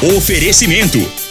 Oferecimento: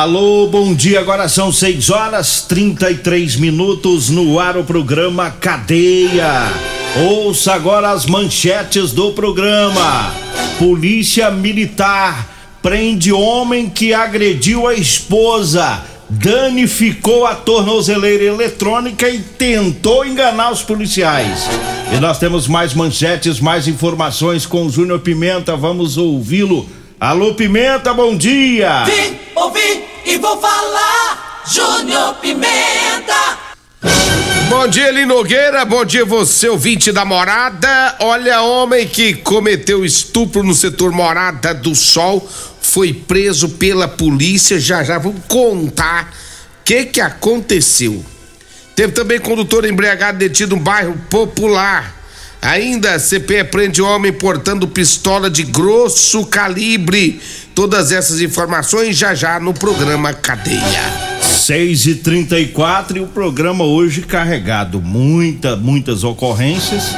Alô, bom dia. Agora são 6 horas 33 minutos no ar o programa Cadeia. Ouça agora as manchetes do programa. Polícia Militar prende homem que agrediu a esposa, danificou a tornozeleira eletrônica e tentou enganar os policiais. E nós temos mais manchetes, mais informações com o Júnior Pimenta. Vamos ouvi-lo. Alô, Pimenta, bom dia! Vim, ouvi e vou falar, Júnior Pimenta! Bom dia, Linogueira. Bom dia, você, ouvinte da morada. Olha, homem que cometeu estupro no setor Morada do Sol foi preso pela polícia. Já já vamos contar o que, que aconteceu. Teve também condutor embriagado detido no bairro Popular. Ainda, CP prende homem portando pistola de grosso calibre. Todas essas informações já já no programa Cadeia. 6 e 34 e o programa hoje carregado. Muita, muitas ocorrências.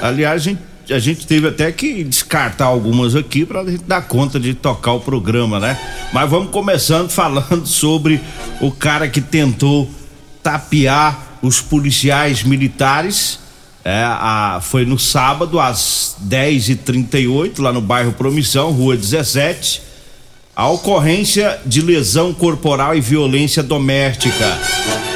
Aliás, a gente, a gente teve até que descartar algumas aqui para gente dar conta de tocar o programa, né? Mas vamos começando falando sobre o cara que tentou tapear os policiais militares é, a, foi no sábado, às 10h38, lá no bairro Promissão, rua 17. A ocorrência de lesão corporal e violência doméstica.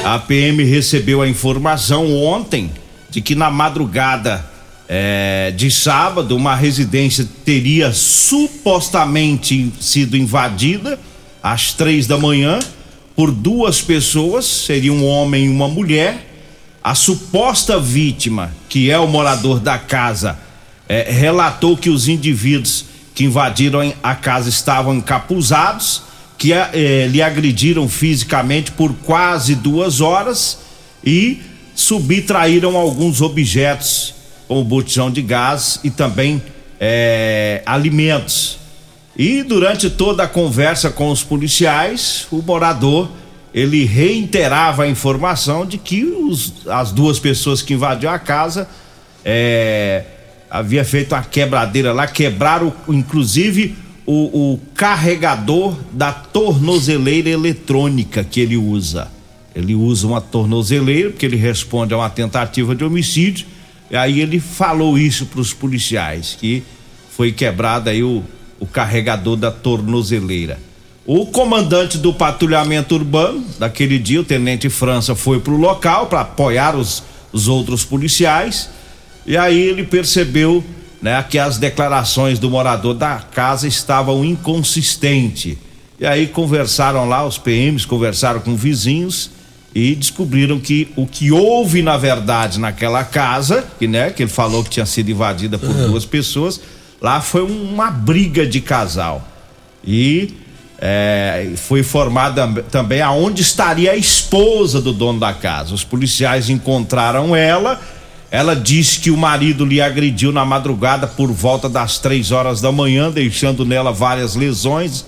A PM recebeu a informação ontem de que na madrugada é, de sábado uma residência teria supostamente sido invadida às três da manhã por duas pessoas, seria um homem e uma mulher a suposta vítima, que é o morador da casa, é, relatou que os indivíduos que invadiram a casa estavam encapuzados, que é, lhe agrediram fisicamente por quase duas horas e subtraíram alguns objetos, como botijão de gás e também é, alimentos. E durante toda a conversa com os policiais, o morador ele reiterava a informação de que os, as duas pessoas que invadiram a casa é, havia feito uma quebradeira lá, quebraram inclusive o, o, carregador da tornozeleira eletrônica que ele usa. Ele usa uma tornozeleira porque ele responde a uma tentativa de homicídio. E aí ele falou isso para os policiais que foi quebrado aí o, o carregador da tornozeleira. O comandante do patrulhamento urbano, daquele dia, o tenente França, foi para o local para apoiar os, os outros policiais. E aí ele percebeu né, que as declarações do morador da casa estavam inconsistentes. E aí conversaram lá, os PMs conversaram com vizinhos e descobriram que o que houve na verdade naquela casa, que né, que ele falou que tinha sido invadida por uhum. duas pessoas, lá foi uma briga de casal. E é, foi informada também aonde estaria a esposa do dono da casa. Os policiais encontraram ela. Ela disse que o marido lhe agrediu na madrugada por volta das três horas da manhã, deixando nela várias lesões.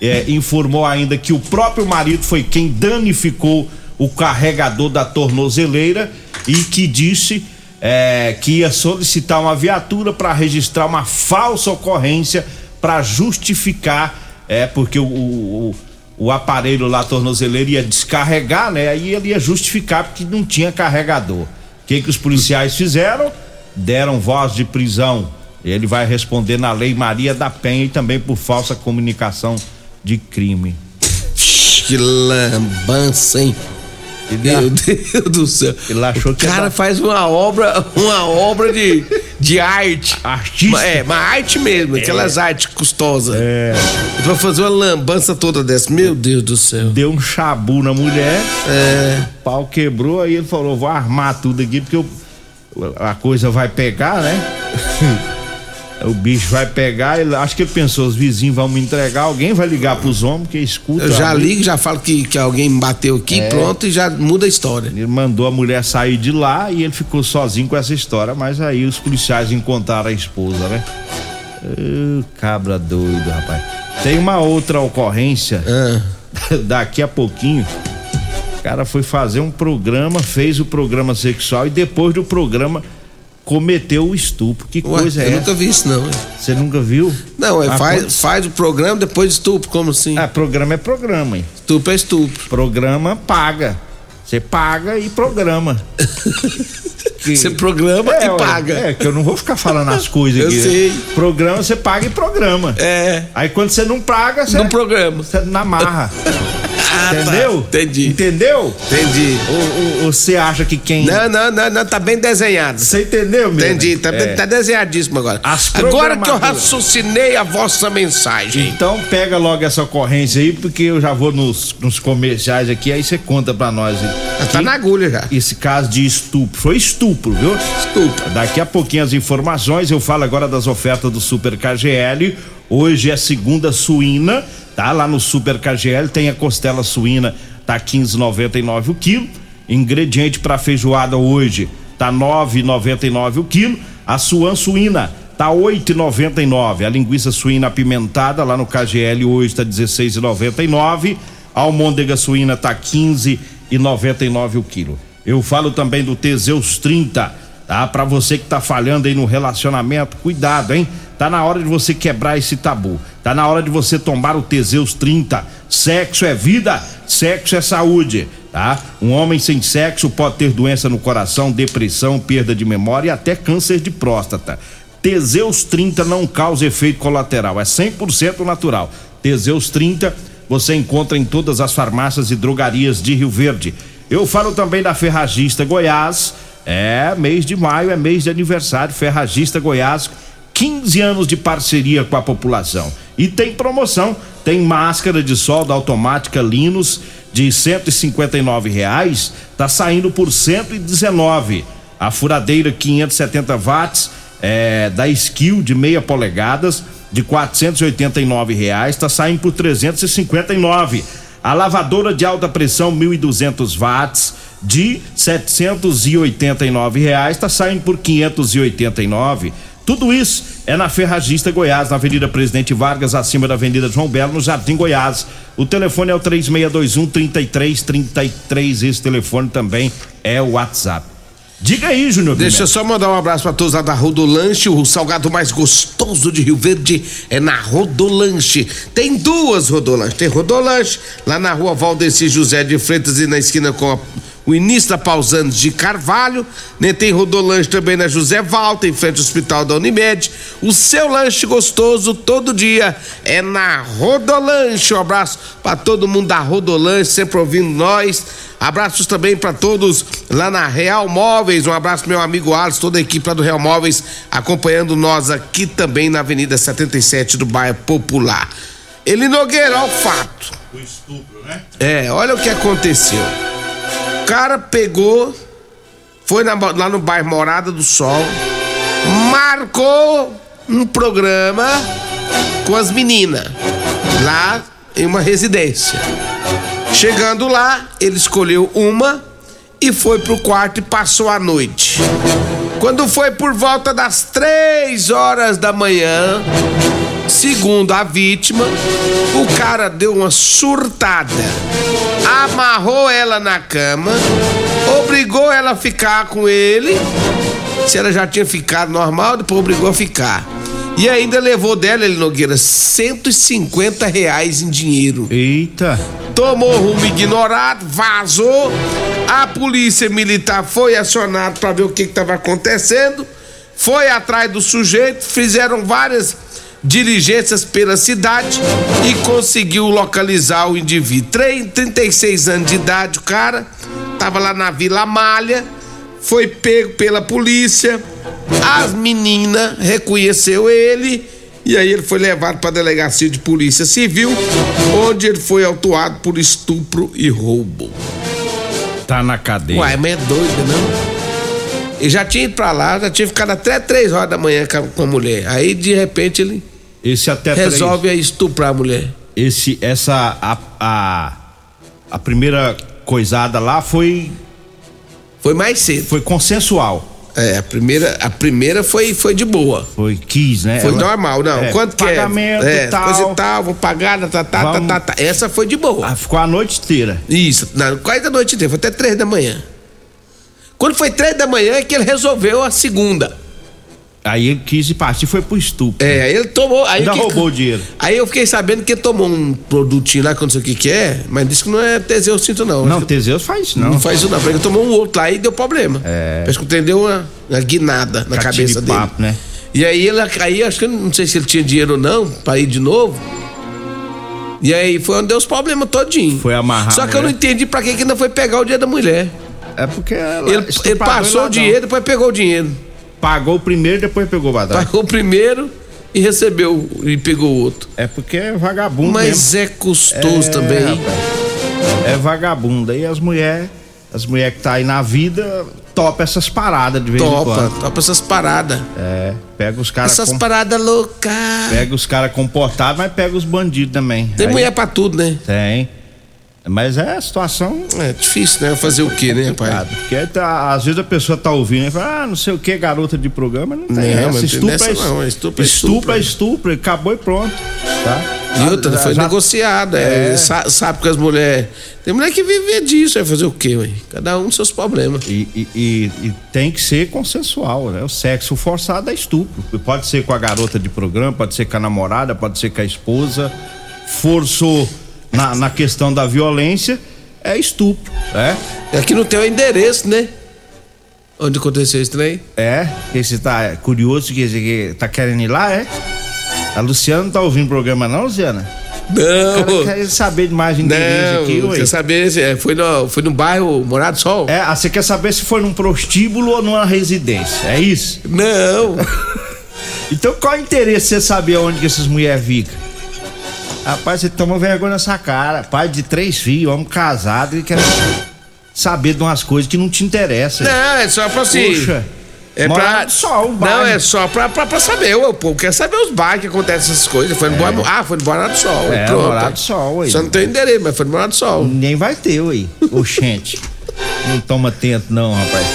É, informou ainda que o próprio marido foi quem danificou o carregador da tornozeleira e que disse é, que ia solicitar uma viatura para registrar uma falsa ocorrência para justificar é, porque o, o, o aparelho lá, tornozeleiro, ia descarregar, né? Aí ele ia justificar porque não tinha carregador. O que, que os policiais fizeram? Deram voz de prisão. Ele vai responder na Lei Maria da Penha e também por falsa comunicação de crime. Que lambança, hein? Meu Deus do céu. Ele achou o que cara era- faz uma obra, uma obra de, de arte. Artista. É, uma arte mesmo, aquelas artes custosas. É, vai fazer uma lambança toda dessa. Meu Deus do céu. deu um chabu na mulher, É. o pau quebrou, aí ele falou: vou armar tudo aqui porque eu- a coisa vai pegar, né? o bicho vai pegar, ele, acho que ele pensou: os vizinhos vão me entregar, alguém vai ligar pros homens que escuta. Eu já ali. ligo, já falo que, que alguém me bateu aqui, É. pronto, e já muda a história. Ele mandou a mulher sair de lá e ele ficou sozinho com essa história, mas aí os policiais encontraram a esposa, né? Ô, cabra doido, rapaz. Tem uma outra ocorrência Ah, daqui a pouquinho. O cara foi fazer um programa, fez o programa sexual e depois do programa cometeu o estupro. Que ué, coisa eu é nunca essa? vi isso não. Você nunca viu? Não, é, Ah, faz, faz o programa, depois estupro, como assim? Ah, programa é programa, hein? Estupro é estupro. Programa paga. Você paga e programa. Que- Você programa e ué, paga. É, que eu não vou ficar falando as coisas Eu aqui. né? sei. Programa, você paga e programa. É, Aí quando você não paga, você, no programa. você na marra. Ah, tá. Entendeu? Entendi. Entendeu? Entendi. Ou, você acha que quem. Não, não, não, não, tá bem desenhado. Você entendeu, meu? Entendi, tá, É. tá desenhadíssimo agora. Agora que eu raciocinei a vossa mensagem. Então pega logo essa ocorrência aí, porque eu já vou nos, nos comerciais aqui, aí você conta pra nós. aí. Tá na agulha já. Esse caso de estupro. Foi estupro, viu? Estupro. Daqui a pouquinho as informações, eu falo agora das ofertas do Super KGL. Hoje é segunda suína, tá? Lá no Super KGL tem a costela suína, tá 15,99 o quilo. Ingrediente para feijoada hoje tá 9,99 o quilo. A suan suína tá 8,99. A linguiça suína apimentada lá no KGL hoje tá 16,99. A almôndega suína tá 15,99 o quilo. Eu falo também do Teseus 30, tá? Pra você que tá falhando aí no relacionamento, cuidado, hein? Tá na hora de você quebrar esse tabu. Tá na hora de você tomar o Teseus 30. Sexo é vida, sexo é saúde, tá? Um homem sem sexo pode ter doença no coração, depressão, perda de memória e até câncer de próstata. Teseus 30 não causa efeito colateral, é 100% natural. Teseus 30 você encontra em todas as farmácias e drogarias de Rio Verde. Eu falo também da Ferragista Goiás. É, mês de maio é mês de aniversário. Ferragista Goiás, 15 anos de parceria com a população. E tem promoção, tem máscara de solda automática Linus de 159 reais, tá saindo por 119. A furadeira 570 watts é, da Skill de meia polegadas de 489 reais, tá saindo por 359. A lavadora de alta pressão 1.200 watts de 789 reais, tá saindo por 589. Tudo isso é na Ferragista Goiás, na Avenida Presidente Vargas, acima da Avenida João Belo, no Jardim Goiás. O telefone é o 3621 3333. Esse telefone também é o WhatsApp. Diga aí, Júnior. Deixa eu só mandar um abraço pra todos lá da Rodolanche. O salgado mais gostoso de Rio Verde é na Rodolanche. Tem duas Rodolanches. Tem Rodolanche lá na rua Valdeci José de Freitas e na esquina com a- o início da Pausanes de Carvalho. Né? Tem Rodolanche também na José Valta, em frente ao Hospital da Unimed. O seu lanche gostoso todo dia é na Rodolanche. Um abraço pra todo mundo da Rodolanche, sempre ouvindo nós. Abraços também para todos lá na Real Móveis. Um abraço meu amigo Alisson, toda a equipe lá do Real Móveis acompanhando nós aqui também na Avenida 77 do bairro Popular. Ele Nogueira, olha o fato. O estupro, né? É, olha o que aconteceu. Cara pegou, foi na- lá no bairro Morada do Sol, marcou um programa com as meninas lá em uma residência. Chegando lá, ele escolheu uma e foi pro quarto e passou a noite. Quando foi por volta das três horas da manhã, segundo a vítima, o cara deu uma surtada, amarrou ela na cama, obrigou ela a ficar com ele. Se ela já tinha ficado normal, depois obrigou a ficar. E ainda levou dela, ele Nogueira, 150 reais em dinheiro Eita. tomou rumo ignorado, vazou. A polícia militar foi acionada para ver o que estava acontecendo, foi atrás do sujeito, fizeram várias diligências pela cidade e conseguiu localizar o indivíduo. 36 anos de idade, o cara tava lá na Vila Malha, foi pego pela polícia, as meninas reconheceu ele e aí ele foi levado para a delegacia de polícia civil, onde ele foi autuado por estupro e roubo. Tá na cadeia. Uai, mas é doido, não? Ele já tinha ido pra lá, já tinha ficado até três horas da manhã com a mulher. Aí de repente ele Esse até resolve aí estuprar a mulher. três- esse essa a, a a primeira coisada lá foi Foi mais cedo. foi consensual. É, a primeira, a primeira foi, foi de boa. Foi quis, né? Foi Ela- normal, não. É, Quanto que pagamento, é? É, tal. coisa e tal, vou pagar, tá, tá, tá, Vamos- tá, tá. Essa foi de boa. Ah, ficou a noite inteira. Isso, não, quase da noite inteira, foi até três da manhã. Quando foi três da manhã é que ele resolveu a segunda. Aí ele quis ir partir, foi pro estupro. É, ele tomou. Aí Ainda que- roubou o dinheiro. Aí eu fiquei sabendo que ele tomou um produtinho lá, que eu não sei o que que é, mas disse que não é Teseus Cinto, não. Não, Teseus faz isso, não. não faz isso não. Ele tomou um outro lá e deu problema. É. Parece que entendeu uma, uma guinada na Catira cabeça de dele. papo, né? E aí ele aí acho que não sei se ele tinha dinheiro ou não pra ir de novo. E aí foi onde deu os problemas todinho. Foi amarrar Só que eu não mulher. entendi pra que que ainda foi pegar o dinheiro da mulher. É porque ela Ele, ele passou o dinheiro, depois pegou o dinheiro. Pagou o primeiro, depois pegou o badal. Pagou o primeiro e recebeu e pegou o outro. É porque é vagabundo mesmo. Mas é custoso É, também. rapaz. É vagabundo. Aí as mulheres, as mulheres que tá aí na vida, topa essas paradas de vez em Topa, quando. topa essas paradas. É, pega os caras Essas com- paradas loucas. pega os caras comportados, mas pega os bandidos também. Tem Aí- mulher pra tudo, né? Tem. Mas é a situação É difícil, né? Fazer o quê, né, pai? complicada. Porque tá- às vezes a pessoa tá ouvindo e fala, ah, não sei o que, garota de programa, não tem Não, essa. Estupro dessa é não, é estupro é estupro. é estupro, acabou e pronto. Tá? E outra, Já- foi já- negociado. É, É. sa- sabe que as mulheres. Tem mulher que vive disso, vai fazer o quê, ué? Cada um com seus problemas. E, e- e- e tem que ser consensual, né? O sexo forçado é estupro. Pode ser com a garota de programa, pode ser com a namorada, pode ser com a esposa. Forçou na, na questão da violência, é estupro, né? Aqui não tem o endereço, né? Onde aconteceu isso trem? É, que você tá curioso, que que tá querendo ir lá, é? A Luciana não tá ouvindo o programa não, Luciana? Não. quero saber de mais endereço aqui, ué. quer saber? se- é, Foi no, foi no bairro Morado do Sol? É, ah, você quer saber se foi num prostíbulo ou numa residência, é isso? Não. Então qual é o interesse de você saber onde que essas mulheres ficam? Rapaz, você toma vergonha nessa cara. Pai de três filhos, homem casado e quer saber de umas coisas que não te interessam. Não, é só pra assim. Puxa. É pra. do Sol, não, é só pra, pra, pra saber. O povo quer saber os bairros que acontecem essas coisas. Foi no Boa- Ah, foi no Morado do Sol. É, pronto. Morado do Sol, aí. Só não tem endereço, mas foi no Morado do Sol. Nem vai ter, ué. Oxente. não toma atento, não, rapaz.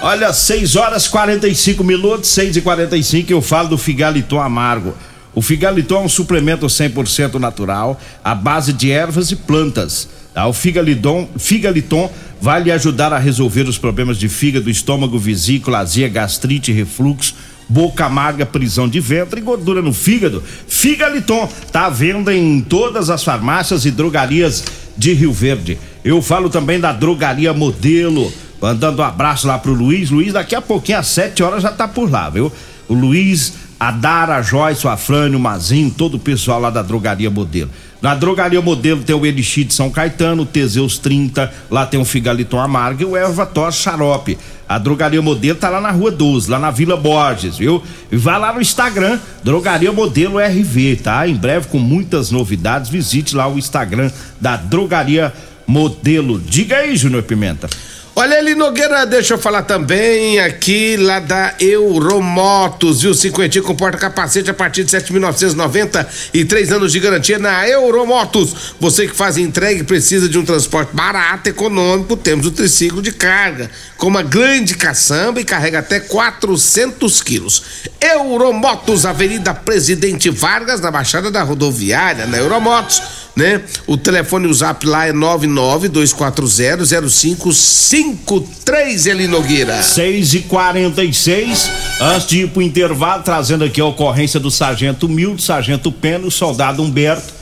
Olha, 6 horas 45 minutos, 6 e 45 eu falo do Figaliton Amargo. O Figaliton é um suplemento 100% natural, à base de ervas e plantas. Tá? O Figaliton, Figaliton vai lhe ajudar a resolver os problemas de fígado, estômago, vesícula, azia, gastrite, refluxo, boca amarga, prisão de ventre e gordura no fígado. Figaliton tá à venda em todas as farmácias e drogarias de Rio Verde. Eu falo também da drogaria Modelo. Mandando um abraço lá pro Luiz. Luiz, daqui a pouquinho, às 7 horas, já tá por lá, viu? O Luiz, a Dara, a Joyce, o Afrânio, o Mazinho, todo o pessoal lá da Drogaria Modelo. Na Drogaria Modelo tem o Elixir de São Caetano, o Teseus 30, lá tem o Figaliton Amargo e o Ervator Xarope. A Drogaria Modelo tá lá na Rua 12, lá na Vila Borges, viu? E vai lá no Instagram, Drogaria Modelo RV, tá? Em breve com muitas novidades, visite lá o Instagram da Drogaria Modelo. Diga aí, Júnior Pimenta. Olha ali, Nogueira, deixa eu falar também aqui lá da Euromotos, viu? Cinquentinho com porta-capacete a partir de 7.990 e três anos de garantia na Euromotos. Você que faz entrega precisa de um transporte barato, econômico, temos o triciclo de carga, com uma grande caçamba e carrega até 400 quilos. Euromotos, Avenida Presidente Vargas, na Baixada da Rodoviária, na Euromotos, né? O telefone, o zap lá é 992400553, Eli Nogueira. 6 e 46 antes de ir pro intervalo, trazendo aqui a ocorrência do sargento Milton, sargento Pena, o soldado Humberto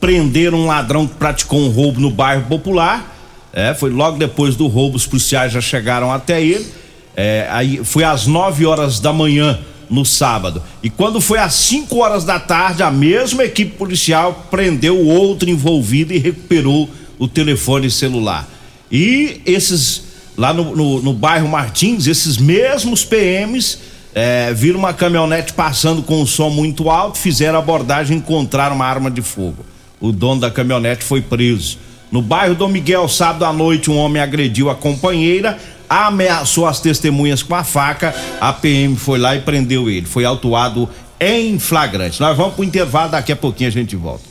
prenderam um ladrão que praticou um roubo no bairro Popular. É, foi logo depois do roubo, os policiais já chegaram até ele. É, aí foi às 9 horas da manhã no sábado. E quando foi às 5 horas da tarde, a mesma equipe policial prendeu o outro envolvido e recuperou o telefone celular. E esses, lá no, no, no bairro Martins, esses mesmos PMs é, viram uma caminhonete passando com um som muito alto, fizeram abordagem e encontraram uma arma de fogo. O dono da caminhonete foi preso. No bairro Dom Miguel, sábado à noite, um homem agrediu a companheira, ameaçou as testemunhas com a faca. A PM foi lá e prendeu ele. Foi autuado em flagrante. Nós vamos pro intervalo, daqui a pouquinho a gente volta.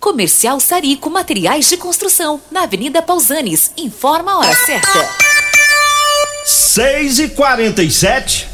Comercial Sarico Materiais de Construção, na Avenida Pausanes. Informa a hora certa. 6 e 47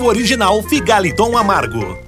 o original Figaliton Amargo.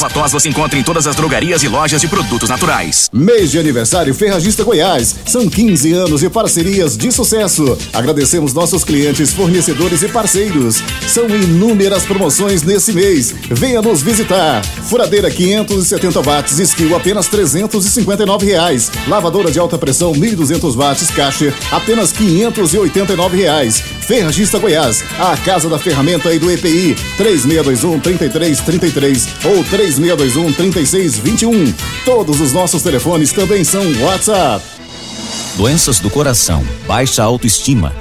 Ervatós você encontra em todas as drogarias e lojas de produtos naturais. Mês de aniversário Ferragista Goiás. São 15 anos de parcerias de sucesso. Agradecemos nossos clientes, fornecedores e parceiros. São inúmeras promoções nesse mês. Venha nos visitar. Furadeira 570 watts, skill apenas 359 reais. Lavadora de alta pressão 1200 watts, caixa apenas 589 reais. Ferragista Goiás, a casa da ferramenta e do EPI. 3621 3333 ou 3621 3621. Todos os nossos telefones também são WhatsApp. Doenças do coração, baixa autoestima,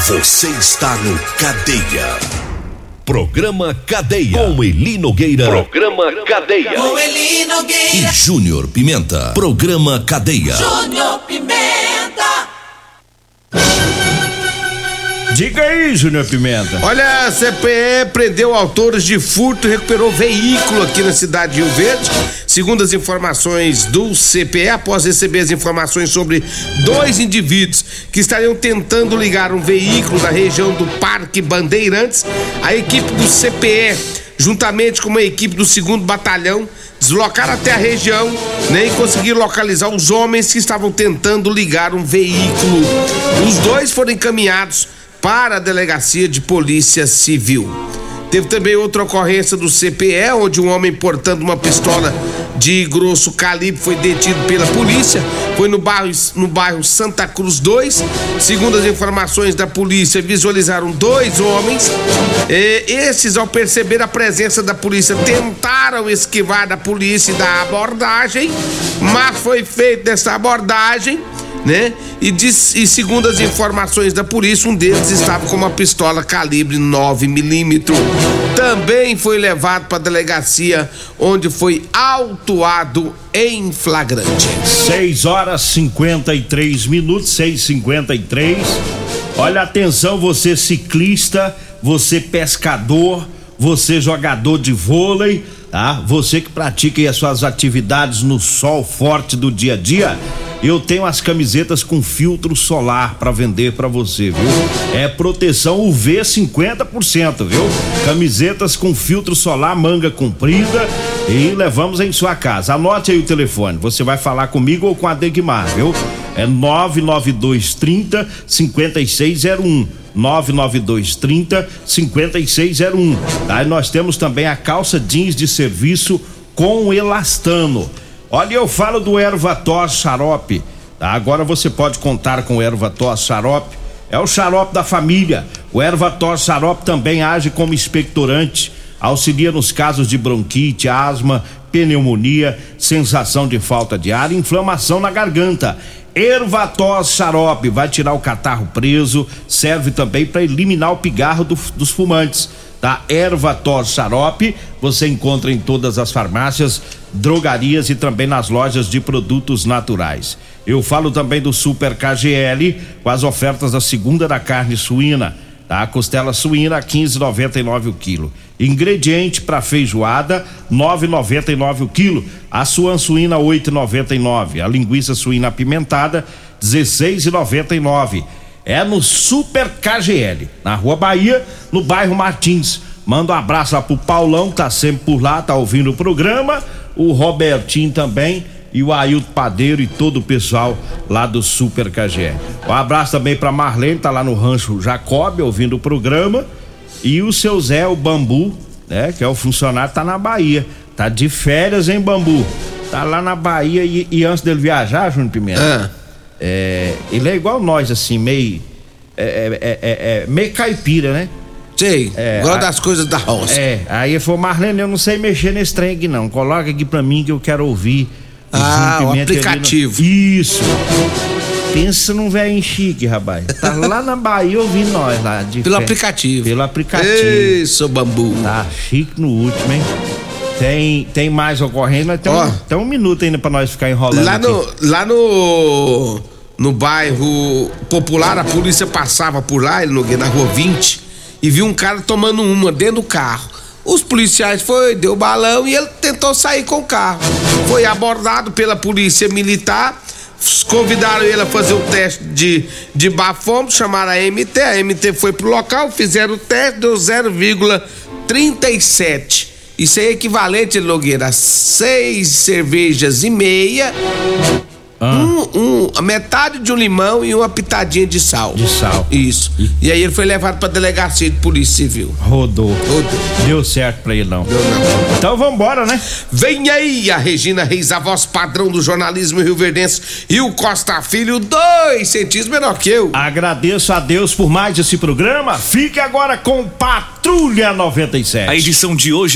Você está no Cadeia. Programa Cadeia. Com Eli Nogueira. Programa Cadeia. Com Eli Nogueira. E Júnior Pimenta. Programa Cadeia. Júnior Pimenta. Diga aí, Júnior Pimenta. Olha, a CPE prendeu autores de furto e recuperou veículo aqui na cidade de Rio Verde. Segundo as informações do CPE, após receber as informações sobre dois indivíduos que estariam tentando ligar um veículo na região do Parque Bandeirantes, a equipe do CPE, juntamente com uma equipe do segundo batalhão, deslocaram até a região né, e conseguiram localizar os homens que estavam tentando ligar um veículo. Os dois foram encaminhados para a delegacia de polícia civil. Teve também outra ocorrência do CPE, onde um homem portando uma pistola de grosso calibre foi detido pela polícia. Foi no bairro, no bairro Santa Cruz 2. Segundo as informações da polícia, visualizaram dois homens. E esses, ao perceber a presença da polícia, tentaram esquivar da polícia e da abordagem, mas foi feita essa abordagem né? E, e, segundo as informações da polícia, um deles estava com uma pistola calibre 9 milímetros. Também foi levado para a delegacia, onde foi autuado em flagrante. 6 horas 53 minutos, 6:53. Olha atenção, você ciclista, você pescador, você jogador de vôlei, tá? Você que pratica as suas atividades no sol forte do dia a dia eu tenho as camisetas com filtro solar para vender para você, viu? É proteção UV 50%, viu? Camisetas com filtro solar, manga comprida e levamos em sua casa. Anote aí o telefone, você vai falar comigo ou com a Degmar, viu? É 99230 5601. 99230 5601. Tá? E nós temos também a calça jeans de serviço com elastano. Olha, eu falo do Ervatos Xarope. Tá? Agora você pode contar com o Ervatos Xarope. É o xarope da família. O Ervatos Xarope também age como expectorante. Auxilia nos casos de bronquite, asma, pneumonia, sensação de falta de ar, inflamação na garganta. Ervatos xarope vai tirar o catarro preso, serve também para eliminar o pigarro do, dos fumantes da erva tos xarope. Você encontra em todas as farmácias, drogarias e também nas lojas de produtos naturais. Eu falo também do Super KGL com as ofertas da segunda da carne suína. Tá? Costela suína 15,99 o quilo. Ingrediente para feijoada 9,99 o quilo. A suan suína 8,99. A linguiça suína apimentada 16,99 é no Super KGL, na Rua Bahia, no bairro Martins. Manda um abraço lá pro Paulão, tá sempre por lá, tá ouvindo o programa, o Robertinho também e o Ailton Padeiro e todo o pessoal lá do Super KGL. Um abraço também pra Marlene, tá lá no Rancho Jacob ouvindo o programa. E o seu Zé, o Bambu, né, que é o funcionário, tá na Bahia. Tá de férias em Bambu. Tá lá na Bahia e, e antes dele viajar, Júnior Pimenta. Ah. É, ele é igual nós, assim, meio. É, é, é, é meio caipira, né? Sei, É, a- das coisas da roça. É, aí ele falou, Marlene, eu não sei mexer nesse trem aqui não. Coloca aqui pra mim que eu quero ouvir. Ah, o ali no- aplicativo. Isso. Pensa num velho chique, rapaz. Tá lá na Bahia ouvindo nós lá. De Pelo fé. aplicativo. Pelo aplicativo. Seu bambu. Tá chique no último, hein? Tem, tem mais ocorrência, mas tem, Ó. um, tem um minuto ainda pra nós ficar enrolando. Lá aqui. no, lá no, no bairro popular, a polícia passava por lá, ele Nogueira, na rua 20, e viu um cara tomando uma dentro do carro. Os policiais foi, deu balão e ele tentou sair com o carro. Foi abordado pela polícia militar, convidaram ele a fazer o teste de, de bafômetro, chamaram a MT, a MT foi pro local, fizeram o teste, deu 0,37. Isso é equivalente, Nogueira, a seis cervejas e meia um, um- a metade de um limão e uma pitadinha de sal. De sal. Isso. E aí ele foi levado pra delegacia de polícia civil. Rodou. Rodou. Deu certo pra ele não. Deu não. Então vambora, né? Vem aí a Regina Reis, a voz padrão do jornalismo rio-verdense e o Costa Filho, dois centímetros menor que eu. Agradeço a Deus por mais esse programa. Fique agora com Patrulha 97. A edição de hoje